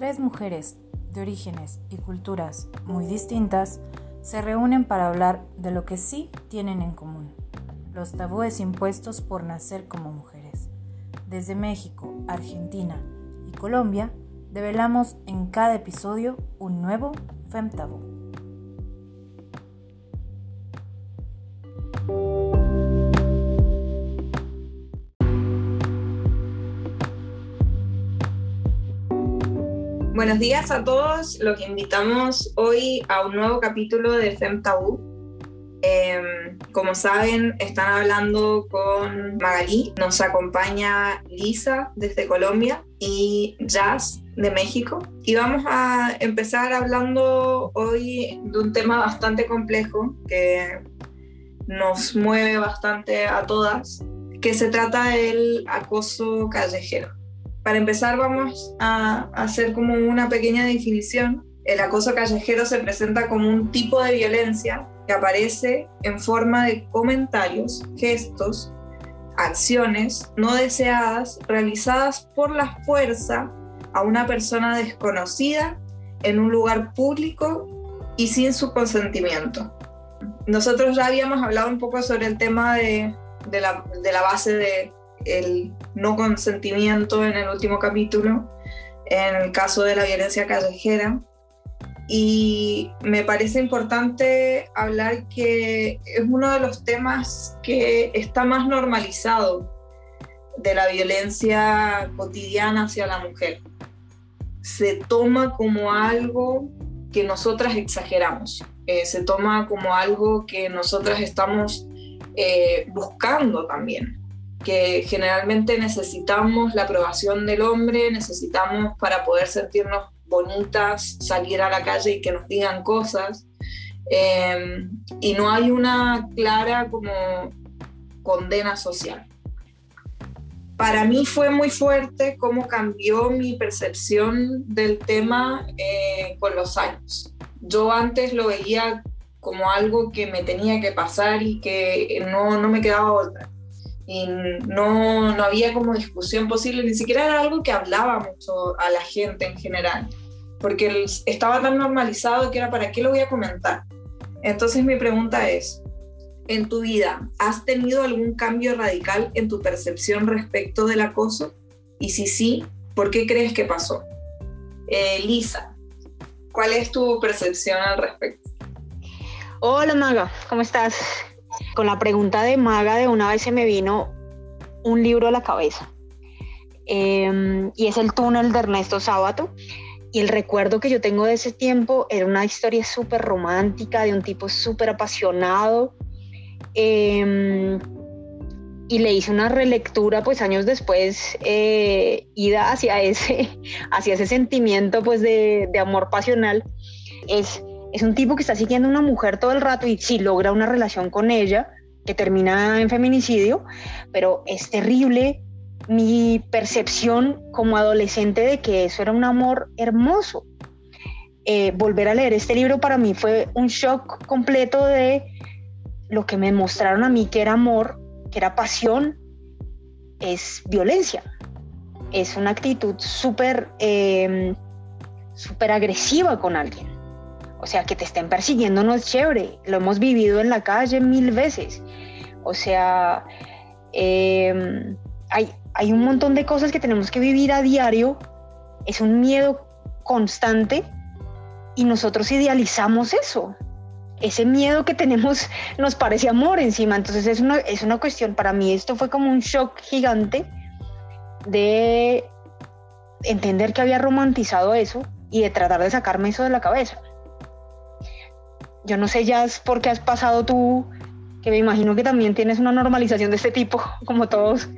Tres mujeres de orígenes y culturas muy distintas se reúnen para hablar de lo que sí tienen en común, los tabúes impuestos por nacer como mujeres. Desde México, Argentina y Colombia, develamos en cada episodio un nuevo FemTabú. Buenos días a todos. Los invitamos hoy a un nuevo capítulo de Fem. Em, como saben, están hablando con Magalí. Nos acompaña Lisa desde Colombia y Jazz de México. Y vamos a empezar hablando hoy de un tema bastante complejo que nos mueve bastante a todas, que se trata del acoso callejero. Para empezar vamos a hacer como una pequeña definición. El acoso callejero se presenta como un tipo de violencia que aparece en forma de comentarios, gestos, acciones no deseadas realizadas por la fuerza a una persona desconocida en un lugar público y sin su consentimiento. Nosotros ya habíamos hablado un poco sobre el tema de, la, base de el no consentimiento en el último capítulo, en el caso de la violencia callejera. Y me parece importante hablar que es uno de los temas que está más normalizado de la violencia cotidiana hacia la mujer. Se toma como algo que nosotras exageramos, eh, se toma como algo que nosotras estamos eh, buscando también que generalmente necesitamos la aprobación del hombre, necesitamos para poder sentirnos bonitas, salir a la calle y que nos digan cosas. Em, y no hay una clara como condena social. Para mí fue muy fuerte cómo cambió mi percepción del tema eh, con los años. Yo antes lo veía como algo que me tenía que pasar y que no, no me quedaba otra y no, no había como discusión posible, ni siquiera era algo que hablaba mucho a la gente en general, porque estaba tan normalizado que era para qué lo voy a comentar. Entonces mi pregunta es, en tu vida, ¿has tenido algún cambio radical en tu percepción respecto del acoso? Y si sí, ¿por qué crees que pasó? Eh, Lisa, ¿cuál es tu percepción al respecto? Hola Maga, ¿cómo estás? Con la pregunta de Maga de una vez se me vino un libro a la cabeza. Em, y es El túnel de Ernesto Sábato. Y el recuerdo que yo tengo de ese tiempo era una historia súper romántica, de un tipo súper apasionado. Em, y le hice una relectura, pues años después, eh, ida hacia ese, hacia ese sentimiento pues de, de amor pasional. Es es un tipo que está siguiendo a una mujer todo el rato y sí logra una relación con ella que termina en feminicidio, pero es terrible mi percepción como adolescente de que eso era un amor hermoso. Eh, volver a leer este libro para mí fue un shock completo de lo que me mostraron a mí que era amor, que era pasión, es violencia. Es una actitud súper súper agresiva con alguien. O sea, que te estén persiguiendo no es chévere. Lo hemos vivido en la calle mil veces. O sea, em, hay, hay un montón de cosas que tenemos que vivir a diario. Es un miedo constante y nosotros idealizamos eso. Ese miedo que tenemos nos parece amor encima. Entonces es una, es una cuestión, para mí esto fue como un shock gigante de entender que había romantizado eso y de tratar de sacarme eso de la cabeza. Yo no sé ya es por qué has pasado tú, que me imagino que también tienes una normalización de este tipo, como todos.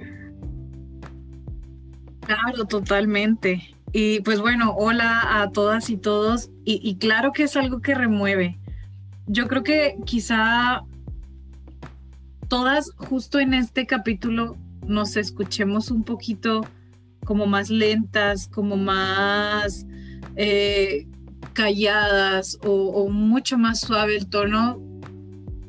Claro, totalmente. Y pues bueno, hola a todas y todos. Y, claro que es algo que remueve. Yo creo que quizá todas justo en este capítulo nos escuchemos un poquito como más lentas, como más eh, calladas o, mucho más suave el tono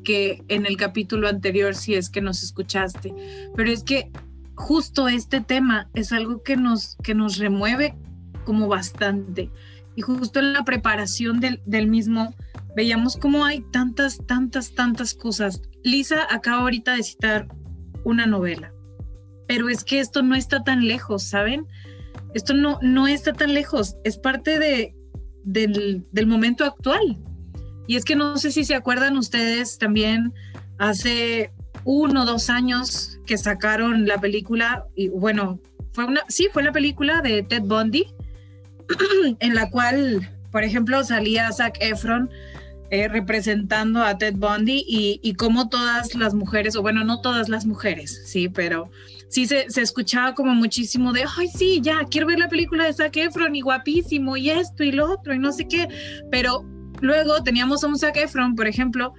que en el capítulo anterior si es que nos escuchaste. Pero es que justo este tema es algo que nos, que nos remueve como bastante. Y justo en la preparación del, del mismo, veíamos cómo hay tantas, tantas, tantas cosas. Lisa acaba ahorita de citar una novela, pero es que esto no está tan lejos, ¿saben? Esto no, no está tan lejos, es parte de, del, del momento actual. Y es que no sé si se acuerdan ustedes también hace uno o dos años que sacaron la película, y bueno, fue una, sí, fue la película de Ted Bundy, en la cual, por ejemplo, salía Zac Efron eh, representando a Ted Bundy y, y como todas las mujeres, o bueno, no todas las mujeres, sí, pero sí se, se, escuchaba como muchísimo de, ay, sí, ya, quiero ver la película de Zac Efron y guapísimo y esto y lo otro y no sé qué, pero luego teníamos a un Zac Efron, por ejemplo,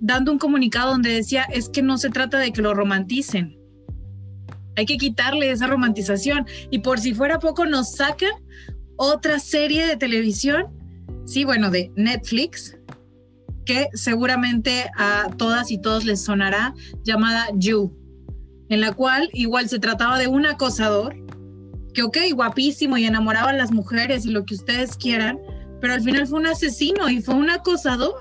dando un comunicado donde decía, es que no se trata de que lo romanticen, hay que quitarle esa romantización y por si fuera poco nos sacan otra serie de televisión, sí, bueno, de Netflix, que seguramente a todas y todos les sonará, llamada You, en la cual igual se trataba de un acosador, que ok, guapísimo y enamoraba a las mujeres y lo que ustedes quieran, pero al final fue un asesino y fue un acosador.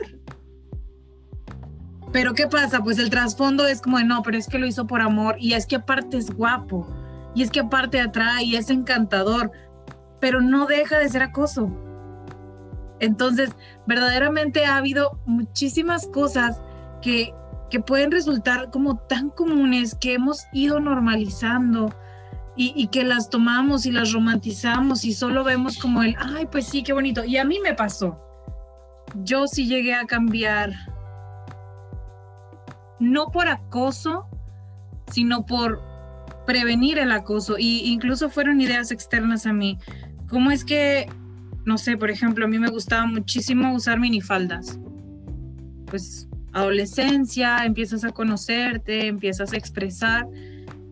Pero ¿qué pasa? Pues el trasfondo es como de no, pero es que lo hizo por amor y es que aparte es guapo y es que aparte atrae y es encantador, pero no deja de ser acoso. Entonces, verdaderamente ha habido muchísimas cosas que, que pueden resultar como tan comunes que hemos ido normalizando y, que las tomamos y las romantizamos y solo vemos como el, ay, pues sí, qué bonito. Y a mí me pasó. Yo sí llegué a cambiar no por acoso, sino por prevenir el acoso. Y incluso fueron ideas externas a mí. ¿Cómo es que, no sé, por ejemplo, a mí me gustaba muchísimo usar minifaldas? Pues adolescencia, empiezas a conocerte, empiezas a expresar.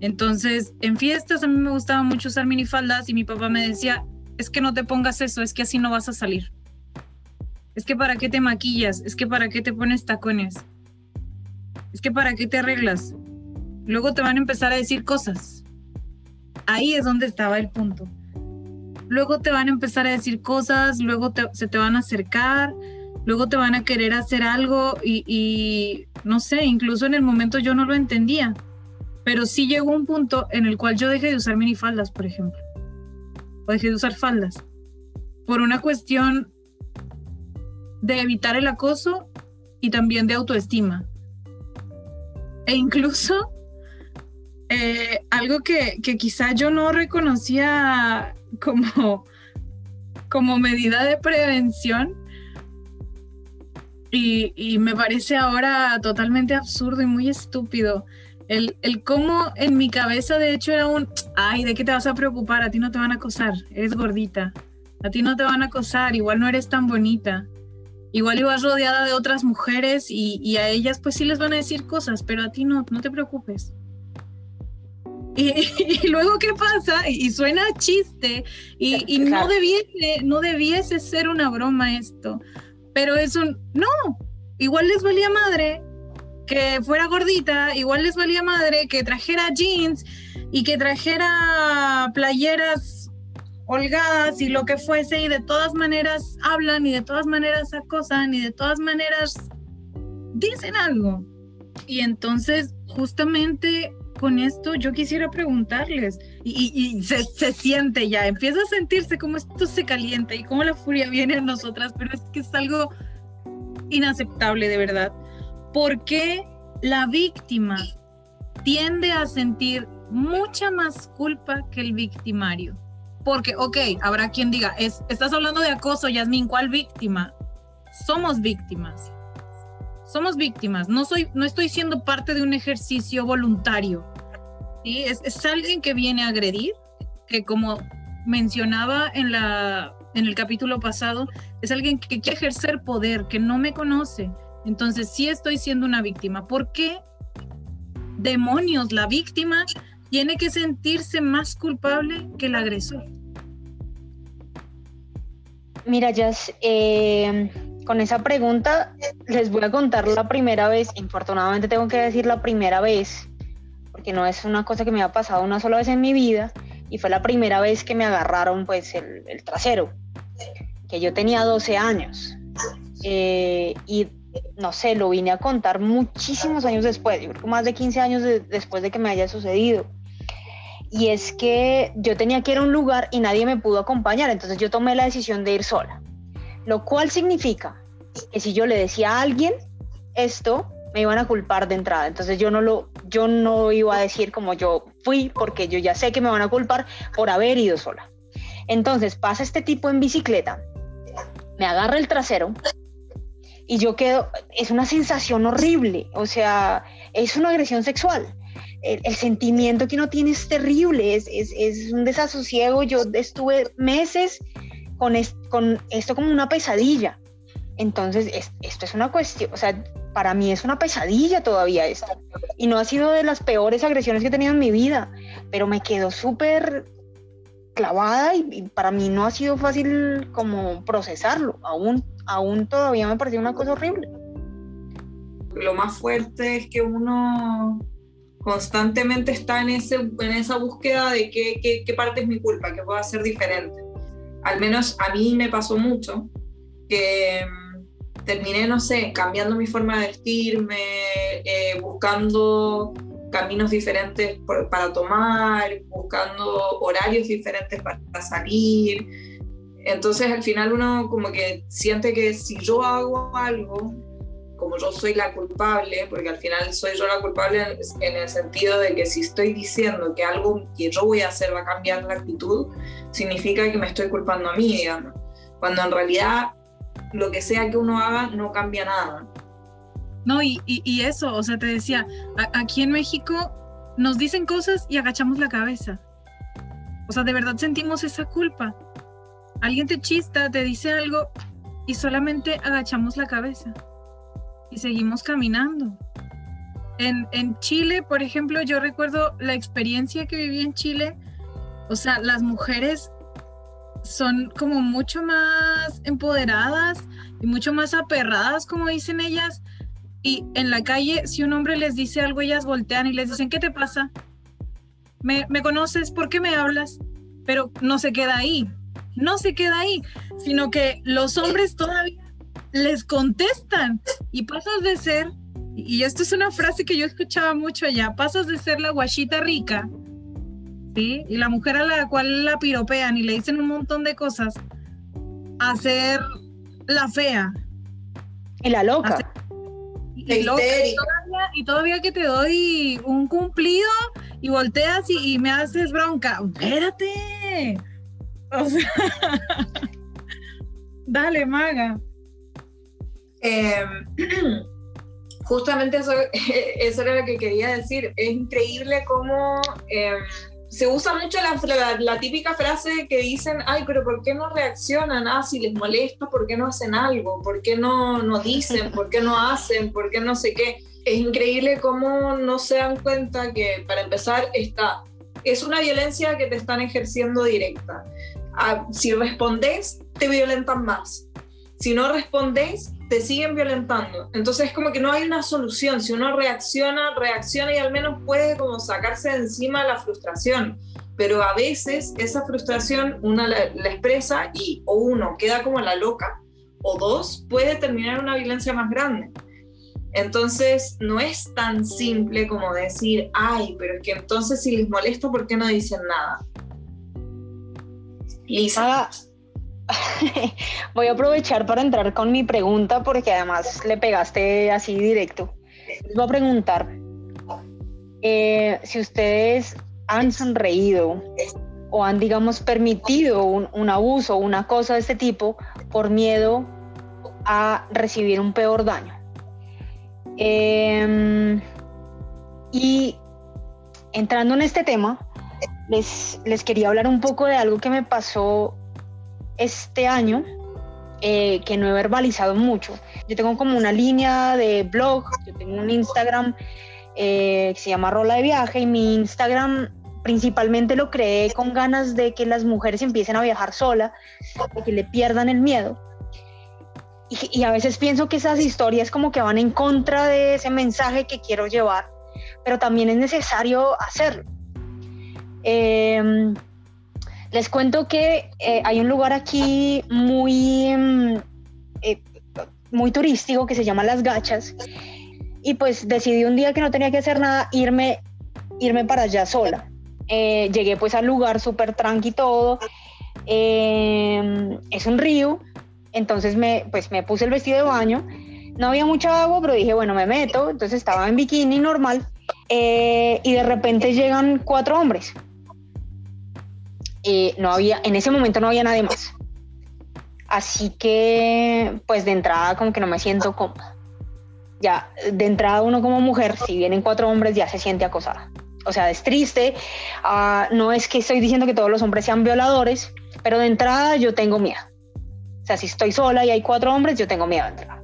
Entonces, en fiestas a mí me gustaba mucho usar minifaldas y mi papá me decía, es que no te pongas eso, es que así no vas a salir. Es que para qué te maquillas, es que para qué te pones tacones es que para qué te arreglas. Luego te van a empezar a decir cosas. Ahí es donde estaba el punto. Luego te van a empezar a decir cosas, luego se te van a acercar, luego te van a querer hacer algo y, no sé, incluso en el momento yo no lo entendía. Pero sí llegó un punto en el cual yo dejé de usar minifaldas, por ejemplo. O dejé de usar faldas. Por una cuestión de evitar el acoso y también de autoestima. E incluso eh, algo que, que, quizá yo no reconocía como, como medida de prevención y, y, me parece ahora totalmente absurdo y muy estúpido. El, el cómo en mi cabeza de hecho era un, ay, ¿de qué te vas a preocupar? A ti no te van a acosar, eres gordita. A ti no te van a acosar, igual no eres tan bonita igual ibas rodeada de otras mujeres y, y, a ellas pues sí les van a decir cosas, pero a ti no, no te preocupes. Y, y luego, ¿qué pasa? Y, suena chiste y, y no, debiese, no debiese ser una broma esto, pero es un, no, igual les valía madre que fuera gordita, igual les valía madre que trajera jeans y que trajera playeras holgadas y lo que fuese y de todas maneras hablan y de todas maneras acosan y de todas maneras dicen algo. Y entonces justamente con esto yo quisiera preguntarles y, se, siente ya, empieza a sentirse como esto se calienta y como la furia viene en nosotras, pero es que es algo inaceptable de verdad. ¿Por qué la víctima tiende a sentir mucha más culpa que el victimario? Porque, ok, habrá quien diga, es, estás hablando de acoso, Yasmin, ¿cuál víctima? Somos víctimas. Somos víctimas. No, soy, no estoy siendo parte de un ejercicio voluntario. ¿Sí? Es, alguien que viene a agredir, que como mencionaba en, la, en el capítulo pasado, es alguien que quiere ejercer poder, que no me conoce. Entonces sí estoy siendo una víctima. ¿Por qué demonios la víctima tiene que sentirse más culpable que el agresor? Mira, Jazz, eh, con esa pregunta les voy a contar la primera vez, infortunadamente tengo que decir la primera vez, porque no es una cosa que me ha pasado una sola vez en mi vida, y fue la primera vez que me agarraron pues el, trasero, que yo tenía 12 años. Eh, y no sé, lo vine a contar muchísimos años después, yo creo más de 15 años después de que me haya sucedido. Y es que yo tenía que ir a un lugar y nadie me pudo acompañar, entonces yo tomé la decisión de ir sola. Lo cual significa que si yo le decía a alguien esto, me iban a culpar de entrada. Entonces yo no lo, yo no iba a decir como yo fui, porque yo ya sé que me van a culpar por haber ido sola. Entonces pasa este tipo en bicicleta, me agarra el trasero y yo quedo, es una sensación horrible, o sea, es una agresión sexual. El, sentimiento que uno tiene es terrible, es, es, es, un desasosiego. Yo estuve meses con, con esto como una pesadilla. Entonces, esto es una cuestión, o sea, para mí es una pesadilla todavía esto. Y no ha sido de las peores agresiones que he tenido en mi vida, pero me quedó súper clavada y, para mí no ha sido fácil como procesarlo. Aún, aún todavía me pareció una cosa horrible. Lo más fuerte es que uno constantemente está en, ese, en esa búsqueda de qué, qué, qué parte es mi culpa, qué puedo hacer diferente. Al menos a mí me pasó mucho que terminé, no sé, cambiando mi forma de vestirme, eh, buscando caminos diferentes para tomar, buscando horarios diferentes para salir. Entonces al final uno como que siente que si yo hago algo, como yo soy la culpable, porque al final soy yo la culpable en, el sentido de que si estoy diciendo que algo que yo voy a hacer va a cambiar la actitud, significa que me estoy culpando a mí, digamos. Cuando en realidad lo que sea que uno haga no cambia nada. No, y, y, eso, o sea, te decía, aquí en México nos dicen cosas y agachamos la cabeza. O sea, de verdad sentimos esa culpa. Alguien te chista, te dice algo y solamente agachamos la cabeza y seguimos caminando. En, en Chile, por ejemplo, yo recuerdo la experiencia que viví en Chile. O sea, las mujeres son como mucho más empoderadas y mucho más aperradas, como dicen ellas. Y en la calle, si un hombre les dice algo, ellas voltean y les dicen, ¿qué te pasa? ¿Me, me conoces? ¿Por qué me hablas? Pero no se queda ahí, no se queda ahí, sino que los hombres todavía les contestan y pasas de ser, y esto es una frase que yo escuchaba mucho allá, pasas de ser la guachita rica y la mujer a la cual la piropean y le dicen un montón de cosas, a ser la fea. Y la loca. y, todavía, que te doy un cumplido y volteas y, me haces bronca. Espérate. dale, maga. Em, justamente eso, eso era lo que quería decir. Es increíble cómo em, se usa mucho la, típica frase que dicen, ay, pero ¿por qué no reaccionan? Ah, si les molesta, ¿por qué no hacen algo? ¿Por qué no, no dicen? ¿Por qué no hacen? ¿Por qué no sé qué? Es increíble cómo no se dan cuenta que, para empezar, está, es una violencia que te están ejerciendo directa. Ah, si respondes, te violentan más. Si no respondes, te siguen violentando. Entonces es como que no hay una solución. Si uno reacciona, reacciona y al menos puede como sacarse de encima la frustración. Pero a veces esa frustración una la, expresa y o uno queda como la loca o dos puede terminar una violencia más grande. Entonces no es tan simple como decir, ay, pero es que entonces si les molesta, ¿por qué no dicen nada? Lisa. Voy a aprovechar para entrar con mi pregunta porque además le pegaste así directo. Les voy a preguntar eh, si ustedes han sonreído o han, digamos, permitido un, abuso o una cosa de este tipo por miedo a recibir un peor daño. Em, y entrando en este tema, les, les quería hablar un poco de algo que me pasó este año eh, que no he verbalizado mucho. Yo tengo como una línea de blog, yo tengo un Instagram eh, que se llama Rola de Viaje y mi Instagram principalmente lo creé con ganas de que las mujeres empiecen a viajar sola, de que le pierdan el miedo. Y, a veces pienso que esas historias como que van en contra de ese mensaje que quiero llevar, pero también es necesario hacerlo. Em, Les cuento que eh, hay un lugar aquí muy, mm, eh, muy turístico que se llama Las Gachas y pues decidí un día que no tenía que hacer nada irme, irme para allá sola. Eh, llegué pues al lugar súper tranqui todo. es un río, entonces me, pues me puse el vestido de baño. No había mucha agua, pero dije, bueno, me meto. Entonces estaba en bikini normal. y de repente llegan cuatro hombres eh, no había, en ese momento no había nadie más. Así que, pues de entrada como que no me siento cómoda. Ya, de entrada uno como mujer, si vienen cuatro hombres, ya se siente acosada. O sea, es triste. Ah, no es que estoy diciendo que todos los hombres sean violadores, pero de entrada yo tengo miedo. O sea, si estoy sola y hay cuatro hombres, yo tengo miedo de entrada.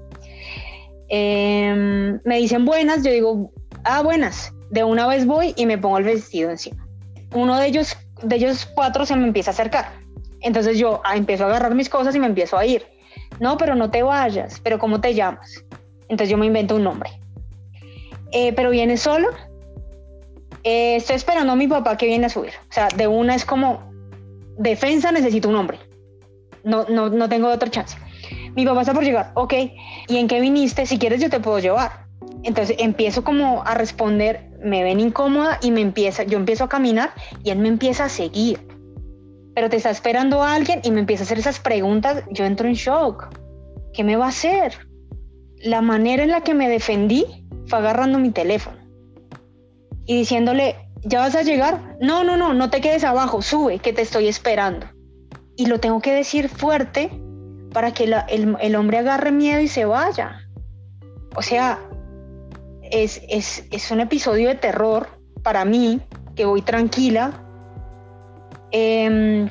Em, me dicen buenas, yo digo, ah, buenas. De una vez voy y me pongo el vestido encima. Uno de ellos de ellos cuatro se me empieza a acercar. Entonces yo ah, empiezo a agarrar mis cosas y me empiezo a ir. No, pero no te vayas, pero ¿cómo te llamas? Entonces yo me invento un nombre. Eh, pero viene solo. Eh, estoy esperando a mi papá que viene a subir. O sea, de una es como defensa, necesito un nombre. No, no, no tengo otra chance. Mi papá está por llegar, ok. ¿Y en qué viniste? Si quieres yo te puedo llevar. Entonces empiezo como a responder, me ven incómoda y me empieza, yo empiezo a caminar y él me empieza a seguir. Pero te está esperando alguien y me empieza a hacer esas preguntas, yo entro en shock. ¿Qué me va a hacer? La manera en la que me defendí fue agarrando mi teléfono y diciéndole, ¿ya vas a llegar? No, no, no, no te quedes abajo, sube, que te estoy esperando. Y lo tengo que decir fuerte para que el, el hombre agarre miedo y se vaya. O sea, es, un episodio de terror para mí, que voy tranquila. Em,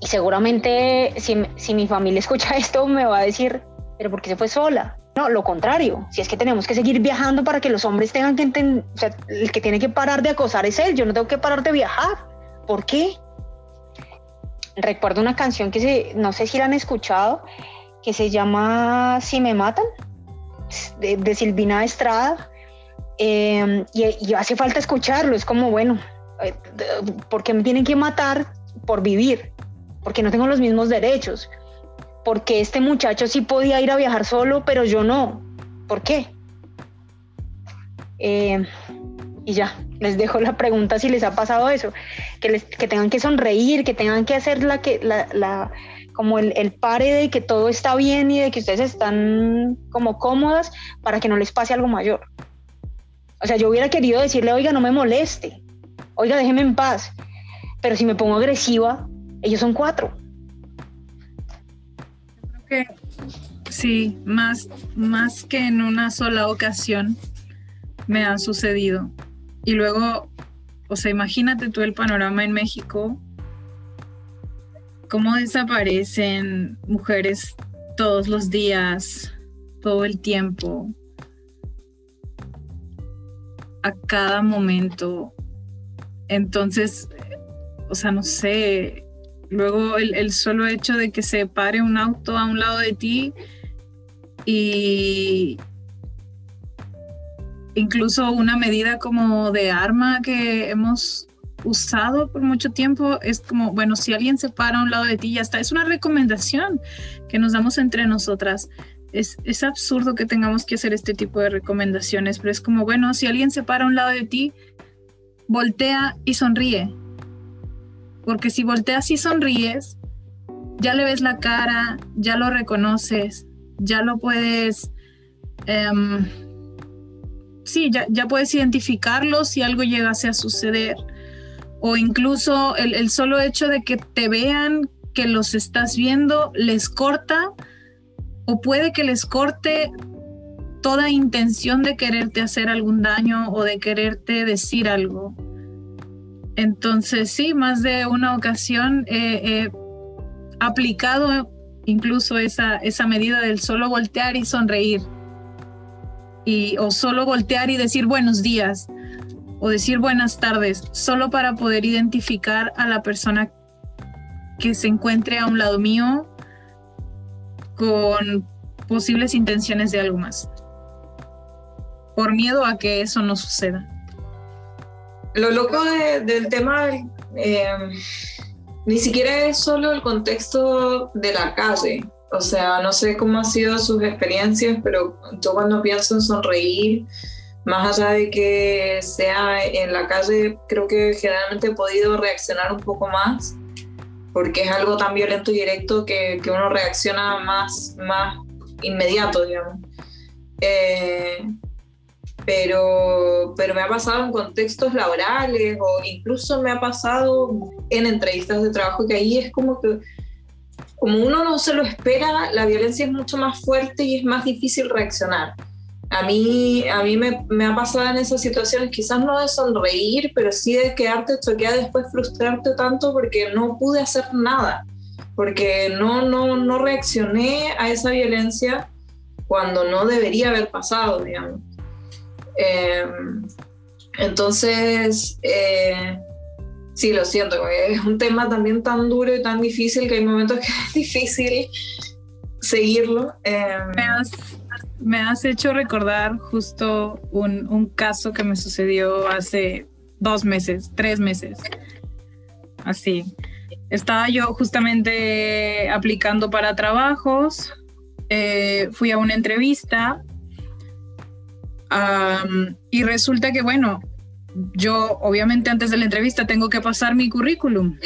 y seguramente si, mi familia escucha esto me va a decir, pero ¿por qué se fue sola? No, lo contrario, si es que tenemos que seguir viajando para que los hombres tengan que entender, o sea, el que tiene que parar de acosar es él, yo no tengo que parar de viajar. ¿Por qué? Recuerdo una canción que se, no sé si la han escuchado, que se llama Si me matan, de Silvina Estrada, Em, y, hace falta escucharlo, es como, bueno, eh, porque me tienen que matar por vivir? Porque no tengo los mismos derechos. Porque este muchacho sí podía ir a viajar solo, pero yo no. ¿Por qué? Em, y ya, les dejo la pregunta si les ha pasado eso, que, les, que tengan que sonreír, que tengan que hacer la que, la, la, como el, el, pare de que todo está bien y de que ustedes están como cómodas para que no les pase algo mayor. O sea, yo hubiera querido decirle, oiga, no me moleste, oiga, déjeme en paz. Pero si me pongo agresiva, ellos son cuatro. creo que sí, más, más que en una sola ocasión me ha sucedido. Y luego, o sea, imagínate tú el panorama en México, cómo desaparecen mujeres todos los días, todo el tiempo, a cada momento. Entonces, o sea, no sé, luego el, solo hecho de que se pare un auto a un lado de ti y incluso una medida como de arma que hemos usado por mucho tiempo es como, bueno, si alguien se para a un lado de ti, ya está. Es una recomendación que nos damos entre nosotras es, absurdo que tengamos que hacer este tipo de recomendaciones, pero es como, bueno, si alguien se para a un lado de ti, voltea y sonríe. Porque si volteas y sonríes, ya le ves la cara, ya lo reconoces, ya lo puedes... Em, sí, ya, ya, puedes identificarlo si algo llegase a suceder. O incluso el, el solo hecho de que te vean, que los estás viendo, les corta o puede que les corte toda intención de quererte hacer algún daño o de quererte decir algo. Entonces sí, más de una ocasión he aplicado incluso esa, esa medida del solo voltear y sonreír. Y, o solo voltear y decir buenos días o decir buenas tardes, solo para poder identificar a la persona que se encuentre a un lado mío con posibles intenciones de algo más. Por miedo a que eso no suceda. Lo loco del tema eh, ni siquiera es solo el contexto de la calle. O sea, no sé cómo han sido sus experiencias, pero yo cuando pienso en sonreír, más allá de que sea en la calle, creo que generalmente he podido reaccionar un poco más, porque es algo tan violento y directo que, que uno reacciona más, más inmediato, digamos. Eh, pero, pero me ha pasado en contextos laborales o incluso me ha pasado en entrevistas de trabajo que ahí es como que como uno no se lo espera, la violencia es mucho más fuerte y es más difícil reaccionar. A mí, a mí me, me ha pasado en esas situaciones, quizás no de sonreír, pero sí de quedarte choqueada después frustrarte tanto porque no pude hacer nada, porque no, no, no reaccioné a esa violencia cuando no debería haber pasado, digamos. Em, entonces, eh, sí, lo siento, es un tema también tan duro y tan difícil que hay momentos que es difícil seguirlo. Em. Me, has, hecho recordar justo un, un caso que me sucedió hace dos meses, tres meses. Así. Estaba yo justamente aplicando para trabajos, eh, fui a una entrevista y resulta que, bueno, yo obviamente antes de la entrevista tengo que pasar mi currículum.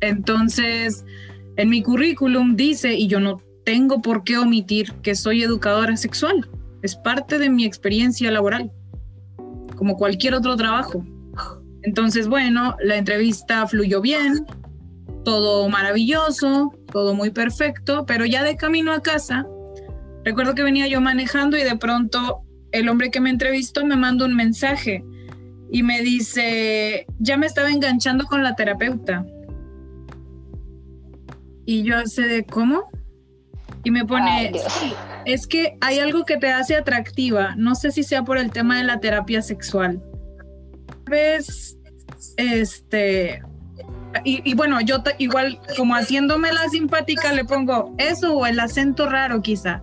Entonces, en mi currículum dice, y yo no tengo por qué omitir que soy educadora sexual. Es parte de mi experiencia laboral, como cualquier otro trabajo. Entonces, bueno, la entrevista fluyó bien, todo maravilloso, todo muy perfecto, pero ya de camino a casa Recuerdo que venía yo manejando y de pronto el hombre que me entrevistó me manda un mensaje y me dice, ya me estaba enganchando con la terapeuta. Y yo sé de cómo. Y me pone, es que hay algo que te hace atractiva. No sé si sea por el tema de la terapia sexual. Ves, este, y, y, bueno, yo igual como haciéndome la simpática le pongo eso o el acento raro quizá.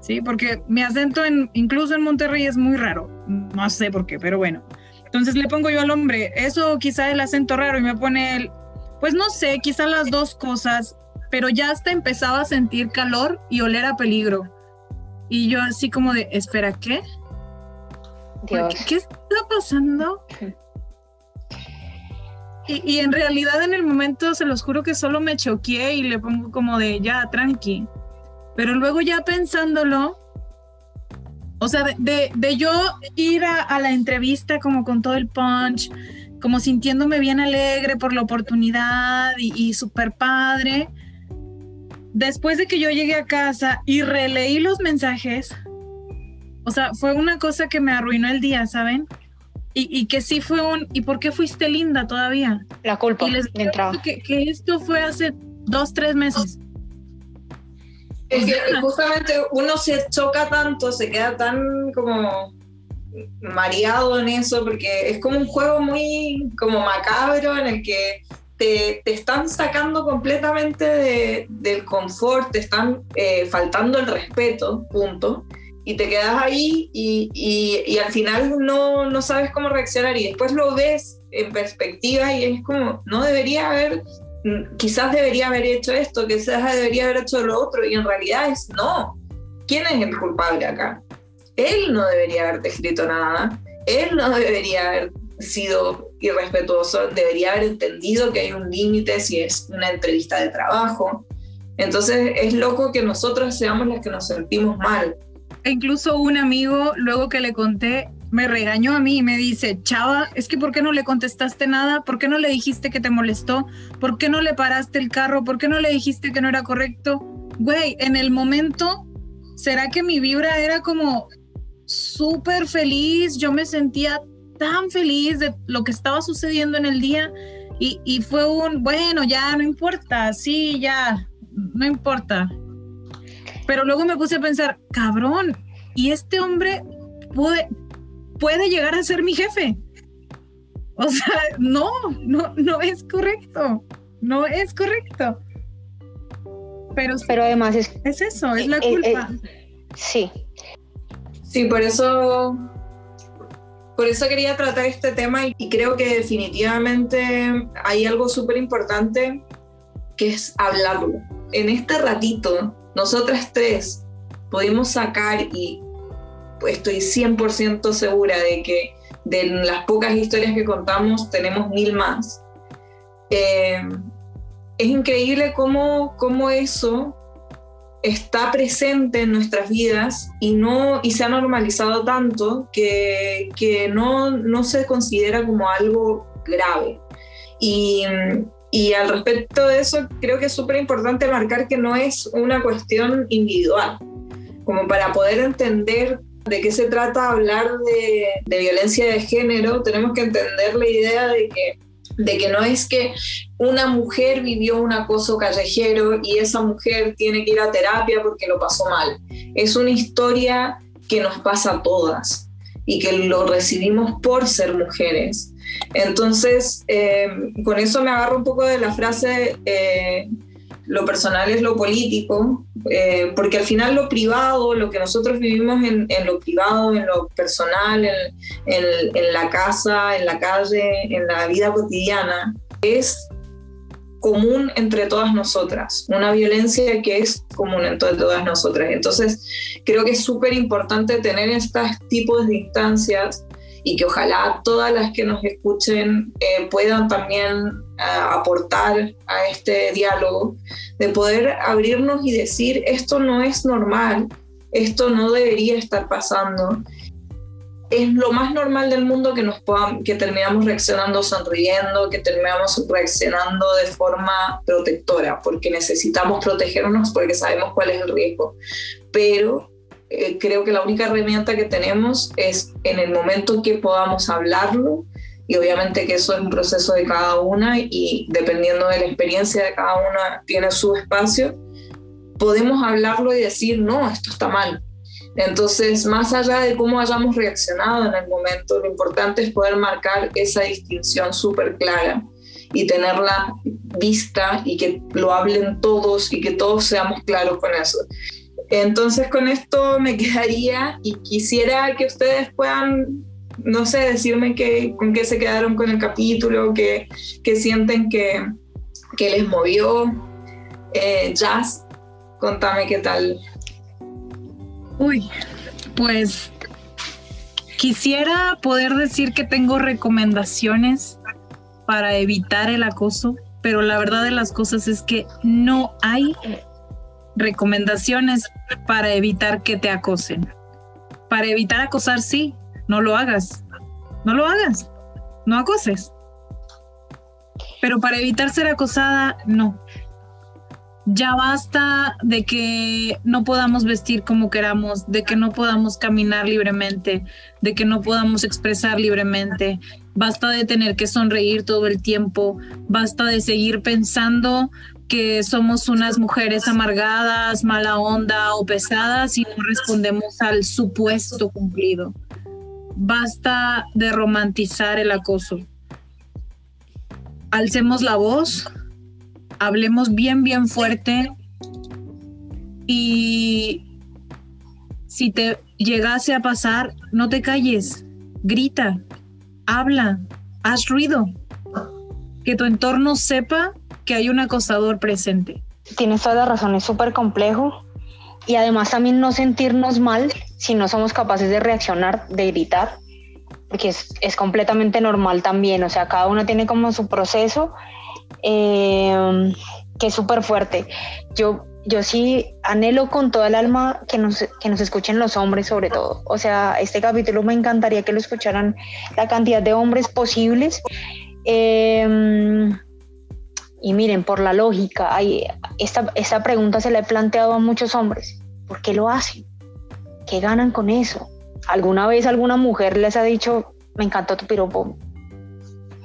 ¿sí? Porque mi acento en, incluso en Monterrey es muy raro, no sé por qué, pero bueno. Entonces le pongo yo al hombre, eso quizá el acento raro y me pone el, pues no sé, quizá las dos cosas, pero ya hasta empezaba a sentir calor y oler a peligro. Y yo así como de, espera, ¿qué? ¿Qué, está pasando? Y, y, en realidad en el momento se los juro que solo me choqué y le pongo como de ya, tranqui. Pero luego ya pensándolo, o sea, de, yo ir a, la entrevista como con todo el punch, como sintiéndome bien alegre por la oportunidad y, y súper padre. Después de que yo llegué a casa y releí los mensajes, o sea, fue una cosa que me arruinó el día, ¿saben? Y, que sí fue un, ¿y por qué fuiste linda todavía? La culpa. Y les que, que esto fue hace dos, tres meses. Es que justamente uno se choca tanto, se queda tan como mareado en eso, porque es como un juego muy como macabro en el que te, te están sacando completamente del confort, te están eh, faltando el respeto, punto. Y te quedas ahí y, y, y al final no, no sabes cómo reaccionar y después lo ves en perspectiva y es como, no debería haber quizás debería haber hecho esto, quizás debería haber hecho lo otro, y en realidad es no. ¿Quién es el culpable acá? Él no debería haberte escrito nada, él no debería haber sido irrespetuoso, debería haber entendido que hay un límite si es una entrevista de trabajo. Entonces es loco que nosotros seamos las que nos sentimos mal. E incluso un amigo, luego que le conté, me regañó a mí y me dice, chava, es que ¿por qué no le contestaste nada? ¿Por qué no le dijiste que te molestó? ¿Por qué no le paraste el carro? ¿Por qué no le dijiste que no era correcto? Güey, en el momento, ¿será que mi vibra era como súper feliz? Yo me sentía tan feliz de lo que estaba sucediendo en el día y, y fue un, bueno, ya no importa, sí, ya, no importa. Pero luego me puse a pensar, cabrón, y este hombre puede, puede llegar a ser mi jefe. O sea, no, no, no es correcto. No es correcto. Pero, Pero además es, es eso, es la eh, eh, culpa. sí. Sí, por eso, por eso quería tratar este tema y creo que definitivamente hay algo súper importante que es hablarlo. En este ratito, nosotras tres pudimos sacar y estoy 100% segura de que de las pocas historias que contamos tenemos mil más. Eh, es increíble cómo, cómo eso está presente en nuestras vidas y, no, y se ha normalizado tanto que, que no, no, se considera como algo grave. Y, y al respecto de eso, creo que es súper importante marcar que no es una cuestión individual, como para poder entender de qué se trata hablar de, de violencia de género, tenemos que entender la idea de que de que no es que una mujer vivió un acoso callejero y esa mujer tiene que ir a terapia porque lo pasó mal. Es una historia que nos pasa a todas y que lo recibimos por ser mujeres. Entonces, eh, con eso me agarro un poco de la frase, eh, lo personal es lo político, eh, porque al final lo privado, lo que nosotros vivimos en, lo privado, en lo personal, en, en, la casa, en la calle, en la vida cotidiana, es común entre todas nosotras, una violencia que es común entre todas nosotras. Entonces, creo que es súper importante tener estos tipos de instancias y que ojalá todas las que nos escuchen eh, puedan también eh, aportar a este diálogo, de poder abrirnos y decir, esto no es normal, esto no debería estar pasando. Es lo más normal del mundo que, nos que terminamos reaccionando sonriendo, que terminamos reaccionando de forma protectora, porque necesitamos protegernos porque sabemos cuál es el riesgo. Pero eh, creo que la única herramienta que tenemos es en el momento que podamos hablarlo y obviamente que eso es un proceso de cada una y dependiendo de la experiencia de cada una tiene su espacio, podemos hablarlo y decir, no, esto está mal. Entonces, más allá de cómo hayamos reaccionado en el momento, lo importante es poder marcar esa distinción súper clara y tenerla vista y que lo hablen todos y que todos seamos claros con eso. Entonces con esto me quedaría y quisiera que ustedes puedan, no sé, decirme qué, con qué se quedaron con el capítulo, qué, sienten que, les movió. Eh, Jazz, contame qué tal. Uy, pues quisiera poder decir que tengo recomendaciones para evitar el acoso, pero la verdad de las cosas es que no hay recomendaciones para evitar que te acosen. Para evitar acosar, sí, no lo hagas. No lo hagas. No acoses. Pero para evitar ser acosada, no. Ya basta de que no podamos vestir como queramos, de que no podamos caminar libremente, de que no podamos expresar libremente. Basta de tener que sonreír todo el tiempo. Basta de seguir pensando que somos unas mujeres amargadas, mala onda o pesadas y no respondemos al supuesto cumplido. Basta de romantizar el acoso. Alcemos la voz, hablemos bien, bien fuerte y si te llegase a pasar, no te calles, grita, habla, haz ruido, que tu entorno sepa que hay un acosador presente. Tienes toda la razón, es súper complejo y además también no sentirnos mal si no somos capaces de reaccionar, de gritar, porque es, es completamente normal también, o sea, cada uno tiene como su proceso eh, que es súper fuerte. Yo, yo sí anhelo con toda el alma que nos, que nos escuchen los hombres sobre todo. O sea, este capítulo me encantaría que lo escucharan la cantidad de hombres posibles. Eh, y miren, por la lógica, esta, esta pregunta se la he planteado a muchos hombres. ¿Por qué lo hacen? ¿Qué ganan con eso? ¿Alguna vez alguna mujer les ha dicho, me encantó tu piropo,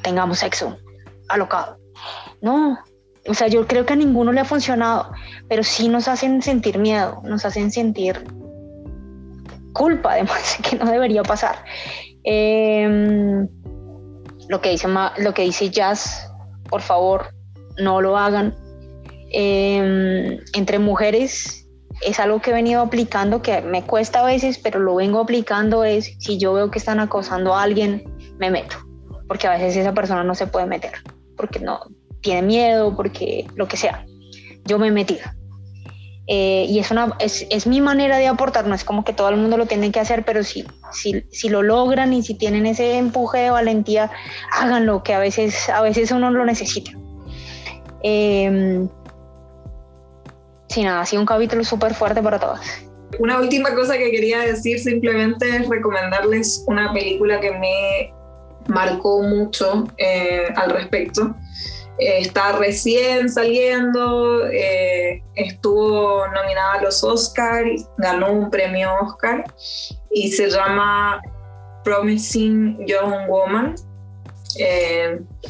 tengamos sexo, alocado? No, o sea, yo creo que a ninguno le ha funcionado, pero sí nos hacen sentir miedo, nos hacen sentir culpa, además, que no debería pasar. Em, lo que dice Jazz, por favor, no lo hagan. Em, entre mujeres es algo que he venido aplicando, que me cuesta a veces, pero lo vengo aplicando es, si yo veo que están acosando a alguien, me meto, porque a veces esa persona no se puede meter, porque no tiene miedo, porque lo que sea. Yo me he metido. Eh, y es, una, es, es, mi manera de aportar, no es como que todo el mundo lo tiene que hacer, pero si, si, si, lo logran y si tienen ese empuje de valentía, háganlo, que a veces, a veces uno lo necesita. Eh, nada, ha sido un capítulo súper fuerte para todas. Una última cosa que quería decir simplemente es recomendarles una película que me marcó mucho eh, al respecto. Eh, está recién saliendo, eh, estuvo nominada a los Oscars, ganó un premio Oscar y se llama Promising Young Woman.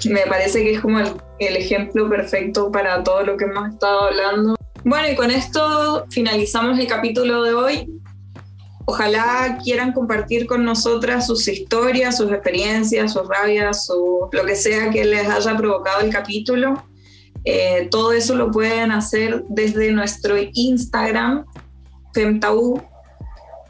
Me parece que es como el, ejemplo perfecto para todo lo que hemos estado hablando bueno, y con esto finalizamos el capítulo de hoy. Ojalá quieran compartir con nosotras sus historias, sus experiencias, sus rabias, su, lo que sea que les haya provocado el capítulo. Eh, todo eso lo pueden hacer desde nuestro Instagram, FemTaú.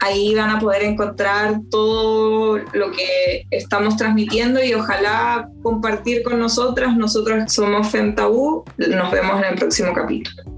Ahí van a poder encontrar todo lo que estamos transmitiendo y ojalá compartir con nosotras. Nosotros somos FemTaú. Nos vemos en el próximo capítulo.